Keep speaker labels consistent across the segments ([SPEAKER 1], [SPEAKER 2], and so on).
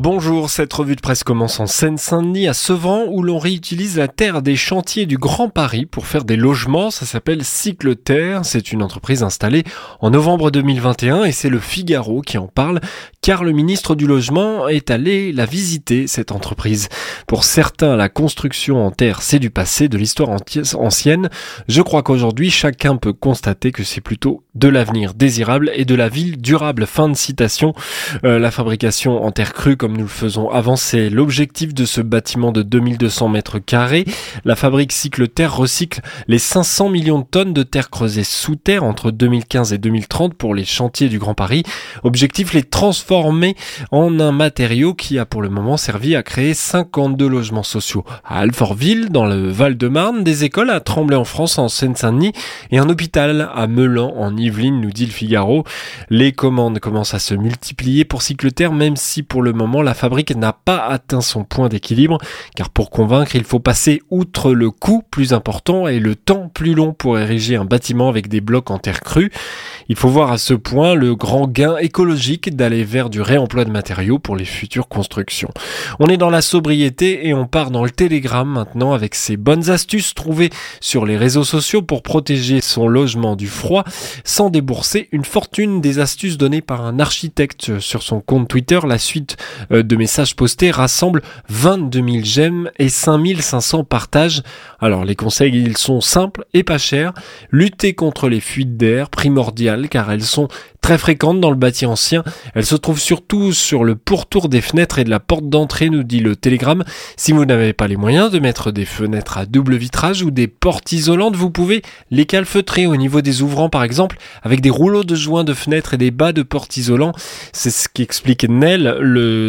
[SPEAKER 1] Bonjour, cette revue de presse commence en Seine-Saint-Denis à Sevran où l'on réutilise la terre des chantiers du Grand Paris pour faire des logements. Ça s'appelle Cycle Terre. C'est une entreprise installée en novembre 2021 et c'est le Figaro qui en parle car le ministre du Logement est allé la visiter, cette entreprise. Pour certains, la construction en terre, c'est du passé, de l'histoire ancienne. Je crois qu'aujourd'hui, chacun peut constater que c'est plutôt de l'avenir désirable et de la ville durable. Fin de citation. Euh, la fabrication en terre crue, comme nous le faisons avancer l'objectif de ce bâtiment de 2200 mètres carrés. La fabrique Cycle Terre recycle les 500 millions de tonnes de terre creusée sous terre entre 2015 et 2030 pour les chantiers du Grand Paris. Objectif, les transformer en un matériau qui a pour le moment servi à créer 52 logements sociaux à Alfortville, dans le Val-de-Marne, des écoles à Tremblay en France, en Seine-Saint-Denis et un hôpital à Melan en Yvelines, nous dit le Figaro. Les commandes commencent à se multiplier pour Cycle Terre, même si pour le moment la fabrique n'a pas atteint son point d'équilibre, car pour convaincre, il faut passer outre le coût plus important et le temps plus long pour ériger un bâtiment avec des blocs en terre crue. Il faut voir à ce point le grand gain écologique d'aller vers du réemploi de matériaux pour les futures constructions. On est dans la sobriété et on part dans le télégramme maintenant avec ces bonnes astuces trouvées sur les réseaux sociaux pour protéger son logement du froid sans débourser une fortune des astuces données par un architecte sur son compte Twitter. La suite euh, de messages postés rassemble 22 000 j'aime et 5500 partages. Alors les conseils, ils sont simples et pas chers. Lutter contre les fuites d'air, primordial car elles sont très fréquentes dans le bâti ancien. Elles se trouvent surtout sur le pourtour des fenêtres et de la porte d'entrée, nous dit le télégramme. Si vous n'avez pas les moyens de mettre des fenêtres à double vitrage ou des portes isolantes, vous pouvez les calfeutrer au niveau des ouvrants par exemple, avec des rouleaux de joints de fenêtres et des bas de portes isolants. C'est ce qu'explique Nell,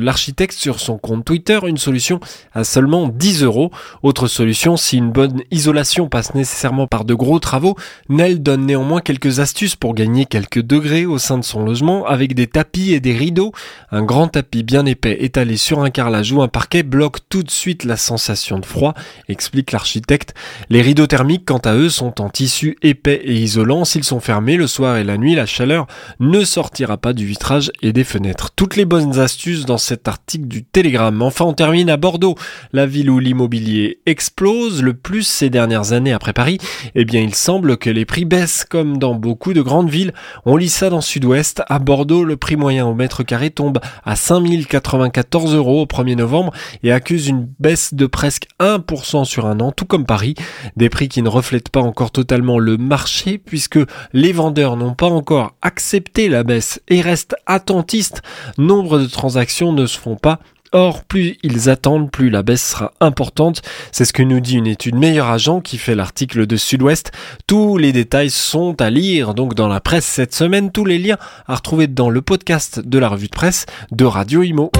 [SPEAKER 1] l'architecte sur son compte Twitter, une solution à seulement 10 euros. Autre solution, si une bonne isolation passe nécessairement par de gros travaux, Nell donne néanmoins quelques astuces pour gagner quelques degrés au sein de son logement avec des tapis et des rideaux. Un grand tapis bien épais étalé sur un carrelage ou un parquet bloque tout de suite la sensation de froid, explique l'architecte. Les rideaux thermiques, quant à eux, sont en tissu épais et isolant. S'ils sont fermés le soir et la nuit, la chaleur ne sortira pas du vitrage et des fenêtres. Toutes les bonnes astuces dans cet article du Télégramme. Enfin, on termine à Bordeaux, la ville où l'immobilier explose le plus ces dernières années après Paris. Eh bien, il semble que les prix baissent comme dans beaucoup de grandes villes. On lit ça dans Sud-Ouest. À Bordeaux, le prix moyen au mètre carré tombe à 5094 euros au 1er novembre et accuse une baisse de presque 1% sur un an, tout comme Paris. Des prix qui ne reflètent pas encore totalement le marché puisque les vendeurs n'ont pas encore accepté la baisse et restent attentistes. Nombre de transactions ne se font pas Or, plus ils attendent, plus la baisse sera importante. C'est ce que nous dit une étude Meilleur Agent qui fait l'article de Sud-Ouest. Tous les détails sont à lire donc dans la presse cette semaine. Tous les liens à retrouver dans le podcast de la revue de presse de Radio Imo.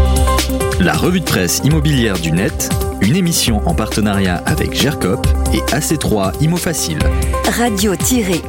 [SPEAKER 2] La revue de presse immobilière du net, une émission en partenariat avec GERCOP et AC3 Imo Facile.
[SPEAKER 3] Radio-imo.fr